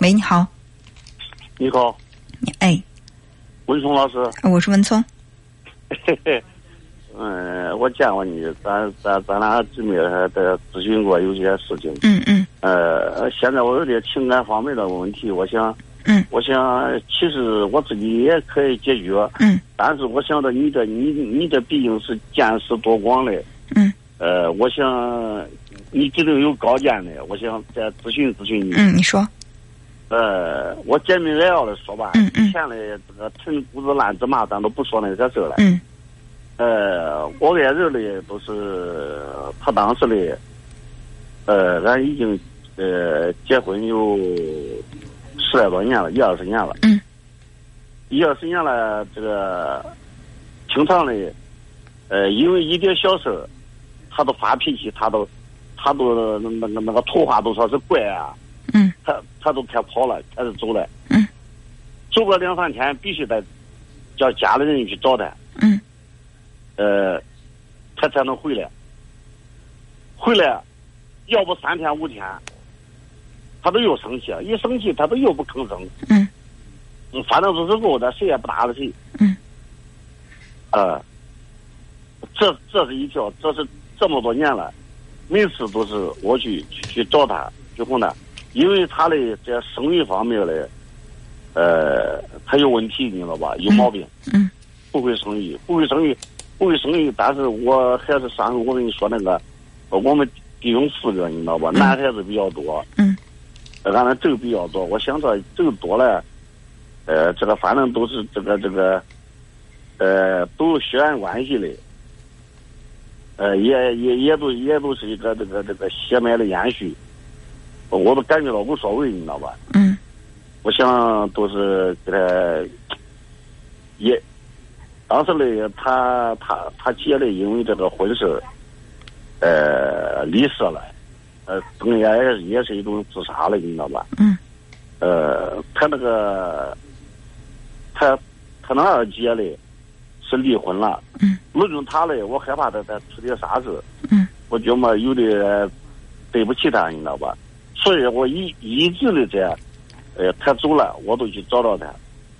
喂，你好。你好。哎。文聪老师。我是文聪。嘿嘿。嗯，我见过你，咱咱咱俩姊妹在咨询过有些事情。嗯嗯。呃，现在我有点情感方面的问题，我想。嗯。我想，其实我自己也可以解决。嗯。但是我想着你这，你你这毕竟是见识多广的。嗯。呃，我想你这种有高见的，我想再咨询咨询你。嗯，你说。呃，我简明扼要的说吧。嗯嗯。以前的这个陈谷子烂芝麻，咱都不说那些事了。嗯。呃，我爱人呢都是他当时的，呃，俺已经呃结婚有十来多年了，一二十年了。嗯。一二十年了，这个经常的，呃，因为一点小事儿，他都发脾气，他都，他都那个那个图画都说是怪啊。嗯。他他都开跑了，开始走了。嗯。走个两三天，必须得叫家里人去找他。嗯。呃，他才能回来。回来，要不三天五天，他都又生气，一生气他都又不吭声。嗯。反正都是够的，谁也不搭理谁。嗯。呃，这这是一条，这是这么多年了，每次都是我去去找他，去哄他，因为他的在生育方面嘞，呃，他有问题，你知道吧？有毛病。嗯。不会生育，不会生育。不会生育，但是我还是上回我跟你说那个，我们弟兄四个，你知道吧？男孩子比较多，嗯，俺那挣比较多。我想着挣多了，呃，这个反正都是这个这个，呃，都有血缘关系的，呃，也也也都也都是一个这个这个血脉的延续，我都感觉到无所谓，你知道吧？嗯，我想都是给他也。当时呢，他他他姐呢，因为这个婚事，呃，离世了，呃，等于也也是一种自杀了，你知道吧？嗯。呃，他那个，他他那二姐呢，是离婚了。嗯。论证他呢，我害怕他他出点啥事。嗯。我觉么有的对不起他，你知道吧？所以我一一直的在，呃，他走了，我都去找到他。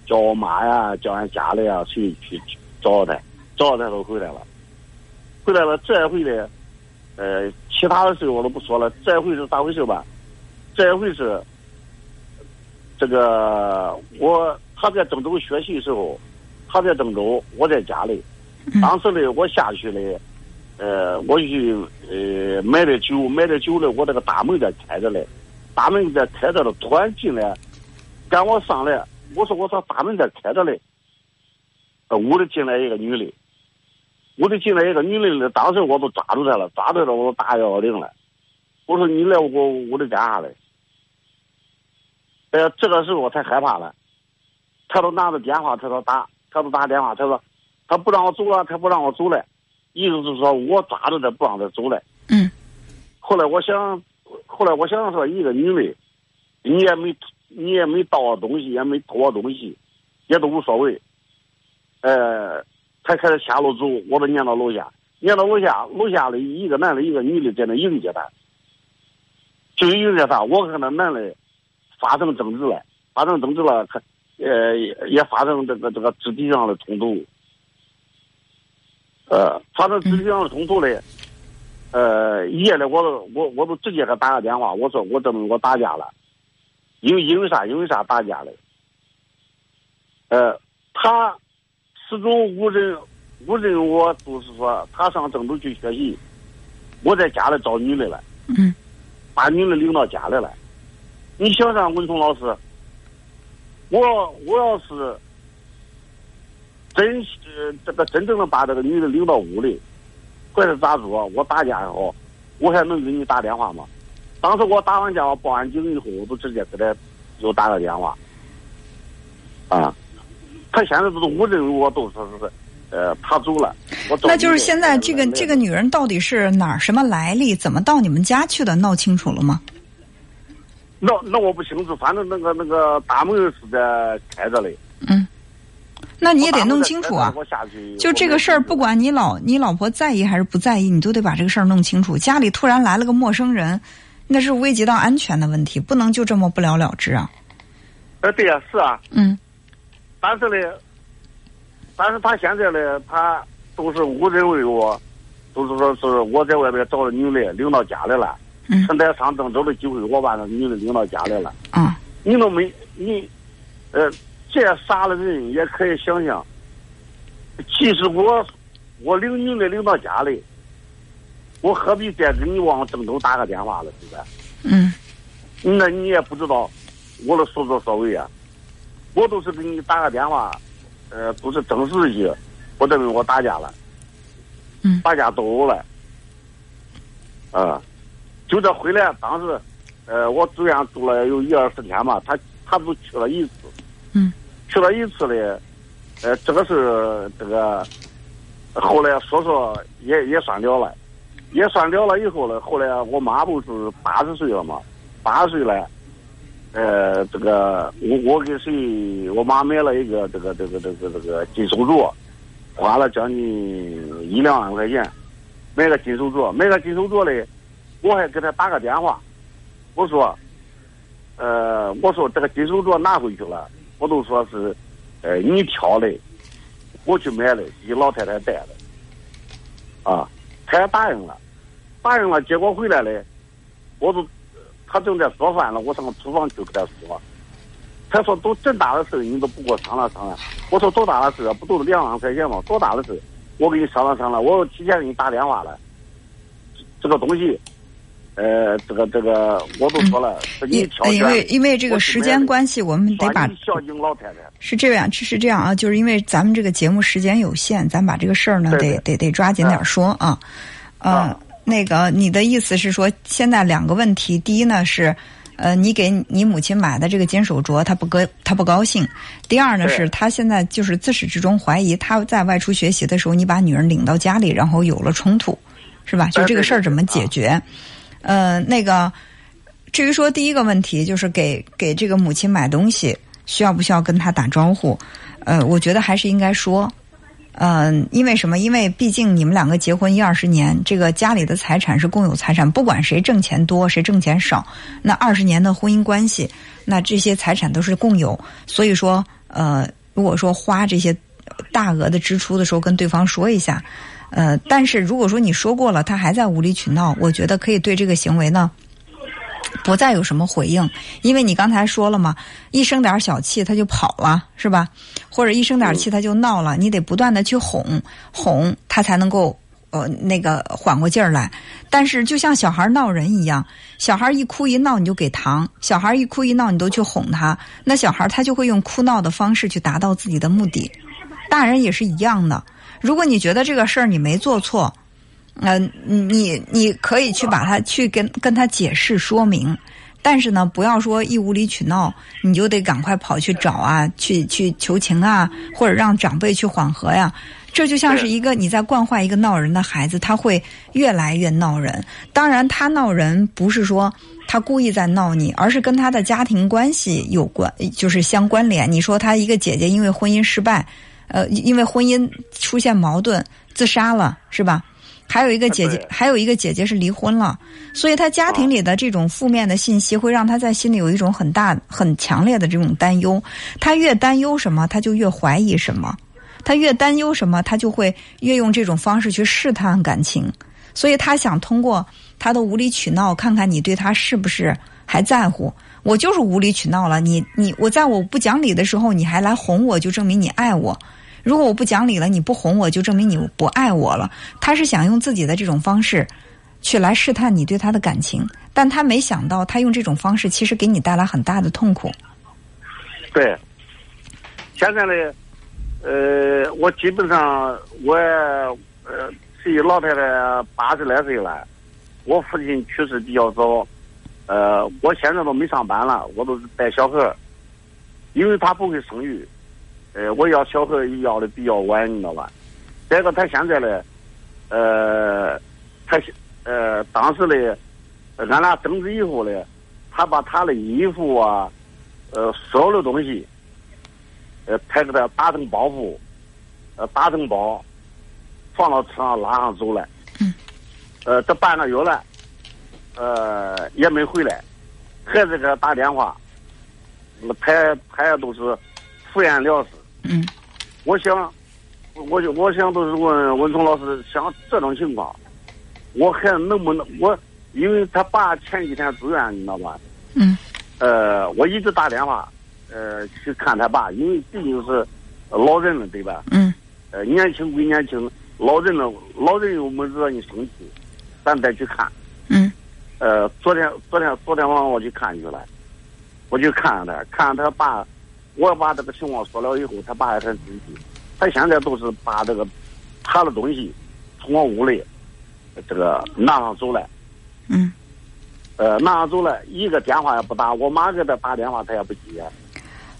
叫我妈呀，叫俺家里啊，谁去找他？找他都回来了。回来了，这回呢，呃，其他的事我都不说了。这回是咋回事吧？这回是这个我他在郑州学习的时候，他在郑州，我在家里。当时呢，我下去呢，呃，我去呃买点酒，买点酒呢，我这个大门在开着嘞，大门在开着了，突然进来，赶我上来。我说我说，大门在开着嘞，呃，屋里进来一个女的，屋里进来一个女的，当时我都抓住她了，抓住了我都打幺幺零了。我说你来我屋里干啥嘞？哎呃，这个时候我才害怕了。他都拿着电话，他说打，他都打电话，他说他不让我走了，他不让我走了，意思是说我抓着他不让他走了。嗯。后来我想，后来我想说一个女的，你也没。你也没盗我东西，也没偷我东西，也都无所谓。呃，他开始下楼走，我都撵到楼下，撵到楼下，楼下的一个男的，一个女的在那迎接他，就迎接他。我和那男的发生争执了，发生争执了，呃，也发生这个这个肢体上的冲突。呃，发生肢体上的冲突嘞，呃，夜里我都我我都直接给他打个电话，我说我这么我打架了。因为因为啥？因为啥打架嘞？呃，他始终无人无人，我就是说他上郑州去学习，我在家里找女的了，嗯，把女的领到家里来。你想想，文聪老师，我我要是真是这个真正的把这个女的领到屋里，或者咋说？我打架也好，我还能给你打电话吗？当时我打完电话报完警以后，我都直接给他又打个电话，啊，他现在都是无人，我都说是，呃，他走了。那就是现在这个这个女人到底是哪儿什么来历？怎么到你们家去的？闹清楚了吗？那那我不清楚，反正那个那个大门是在开着嘞。嗯，那你也得弄清楚啊。就这个事儿，不管你老你老婆在意还是不在意，你都得把这个事儿弄清楚。家里突然来了个陌生人。那是危及到安全的问题，不能就这么不了了之啊！呃，对呀，是啊。嗯。但是呢，但是他现在呢，他都是误认为我，都是说是我在外边找了女的领到家里了。嗯。趁在上郑州的机会，我把那女的领到家里了。嗯。你都没你，呃，这傻的人也可以想想。即使我我领女的领到家里，我何必再给你往郑州打个电话了，对不是？嗯。那你也不知道我的所作所为啊！我都是给你打个电话，呃，都是证实一些，不证明我打架了。嗯。打架斗殴了。啊，就这回来，当时，呃，我住院住了有一二十天嘛，他他都去了一次。嗯。去了一次嘞，呃，这个是这个，后来说说也也算了了，也算了了以后呢，后来我妈不是八十岁了嘛。八十岁了，呃，这个我我给谁？我妈买了一个这个这个这个这个金手镯，花了将近一两万块钱，买个金手镯，买个金手镯嘞，我还给他打个电话，我说，呃，我说这个金手镯拿回去了，我都说是，呃，你挑的，我去买的，给老太太带的，啊，他也答应了，答应了，结果回来嘞，我都。他正在做饭了，我上厨房去跟他说。他说：“都这大的事你都不给我商量商量。”我说：“多大的事不都是两万块钱吗？多大的事，我给你商量商量。我提前给你打电话了。这个东西，呃，这个这个，我都说了，你挑因为因为这个时间关系，我们得把孝敬老太太。是这样，是这样啊，就是因为咱们这个节目时间有限，咱把这个事儿呢，得得得抓紧点说啊，啊。那个，你的意思是说，现在两个问题，第一呢是，呃，你给你母亲买的这个金手镯，她不高，她不高兴；第二呢是，她现在就是自始至终怀疑她在外出学习的时候，你把女人领到家里，然后有了冲突，是吧？就这个事儿怎么解决？呃，那个，至于说第一个问题，就是给给这个母亲买东西，需要不需要跟他打招呼？呃，我觉得还是应该说。嗯，因为什么？因为毕竟你们两个结婚一二十年，这个家里的财产是共有财产，不管谁挣钱多，谁挣钱少，那二十年的婚姻关系，那这些财产都是共有。所以说，呃，如果说花这些大额的支出的时候，跟对方说一下，呃，但是如果说你说过了，他还在无理取闹，我觉得可以对这个行为呢。不再有什么回应，因为你刚才说了嘛，一生点小气他就跑了，是吧？或者一生点气他就闹了，你得不断的去哄哄他才能够呃那个缓过劲儿来。但是就像小孩闹人一样，小孩一哭一闹你就给糖，小孩一哭一闹你都去哄他，那小孩他就会用哭闹的方式去达到自己的目的。大人也是一样的，如果你觉得这个事儿你没做错。嗯，你你可以去把他去跟跟他解释说明，但是呢，不要说一无理取闹，你就得赶快跑去找啊，去去求情啊，或者让长辈去缓和呀。这就像是一个你在惯坏一个闹人的孩子，他会越来越闹人。当然，他闹人不是说他故意在闹你，而是跟他的家庭关系有关，就是相关联。你说他一个姐姐因为婚姻失败，呃，因为婚姻出现矛盾自杀了，是吧？还有一个姐姐，还有一个姐姐是离婚了，所以她家庭里的这种负面的信息会让她在心里有一种很大、很强烈的这种担忧。她越担忧什么，她就越怀疑什么；她越担忧什么，她就会越用这种方式去试探感情。所以她想通过她的无理取闹，看看你对她是不是还在乎。我就是无理取闹了，你你我在我不讲理的时候，你还来哄我，就证明你爱我。如果我不讲理了，你不哄我，就证明你不爱我了。他是想用自己的这种方式，去来试探你对他的感情，但他没想到，他用这种方式其实给你带来很大的痛苦。对，现在呢，呃，我基本上我呃是一老太太八十来岁了，我父亲去世比较早，呃，我现在都没上班了，我都是带小孩因为他不会生育。呃，我要小孩要的比较晚，你知道吧？再一个，他现在呢，呃，他呃，当时呢，俺俩争执以后呢，他把他的衣服啊，呃，所有的东西，呃，他给他打成包袱，呃，打成包，放到车上拉上走了。嗯。呃，这半个月了，呃，也没回来，孩子给他打电话，我他他都是敷衍了事。嗯。我想，我就我想都是问文聪老师，像这种情况，我还能不能我？因为他爸前几天住院，你知道吧？嗯。呃，我一直打电话，呃，去看他爸，因为毕竟是老人了，对吧？嗯。呃，年轻归年轻，老人了，老人又没惹你生气，咱再去看。嗯。呃，昨天昨天昨天晚上我去看去了，我去看他，看他爸，我把这个情况说了以后，他爸也很生气。他现在都是把这个他的东西从我屋里这个拿上走了。嗯。呃，拿上走了，一个电话也不打，我妈给他打电话，他也不接。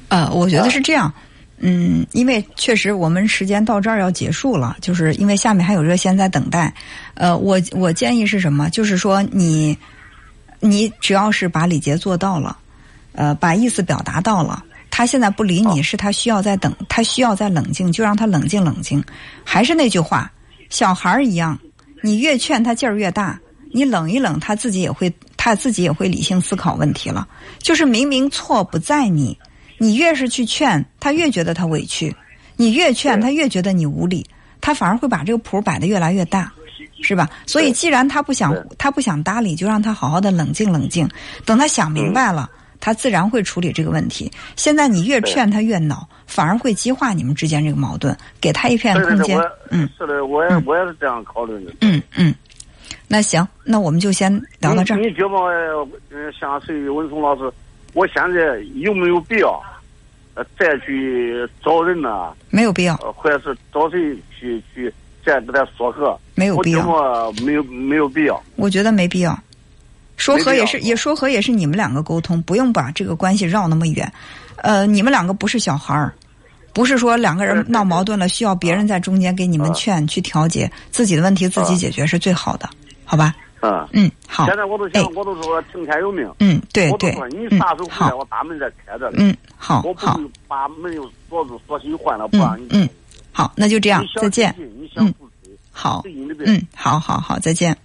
呃，我觉得是这样。嗯，因为确实我们时间到这儿要结束了，就是因为下面还有热线在等待。呃，我我建议是什么？就是说你你只要是把礼节做到了，呃，把意思表达到了，他现在不理你是他需要再等，他需要再冷静，就让他冷静冷静。还是那句话，小孩儿一样，你越劝他劲儿越大，你冷一冷，他自己也会他自己也会理性思考问题了。就是明明错不在你。你越是去劝他，越觉得他委屈；你越劝他，越觉得你无理。他反而会把这个谱摆得越来越大，是吧？所以，既然他不想，他不想搭理，就让他好好的冷静冷静。等他想明白了，他自然会处理这个问题。现在你越劝他越恼，反而会激化你们之间这个矛盾。给他一片空间。嗯，是的，我也我也是这样考虑的。嗯嗯，那行，那我们就先聊到这儿。你觉得，像谁文松老师？我现在有没有必要，呃，再去找人呢？没有必要。或者是找谁去去再给他说和？没有必要。我没有没有必要。我觉得没必要。说和也是也说和也是你们两个沟通，不用把这个关系绕那么远。呃，你们两个不是小孩儿，不是说两个人闹矛盾了需要别人在中间给你们劝去调解，自己的问题自己解决是最好的，好吧？嗯嗯好，现在我都想，我都说听天由命。嗯，对对。我都说你啥时候回来，我把门再开着。嗯，好，我不会把门又锁住，锁起换了不让你。嗯，好，那就这样，再见。嗯，好，嗯，好好好，再见。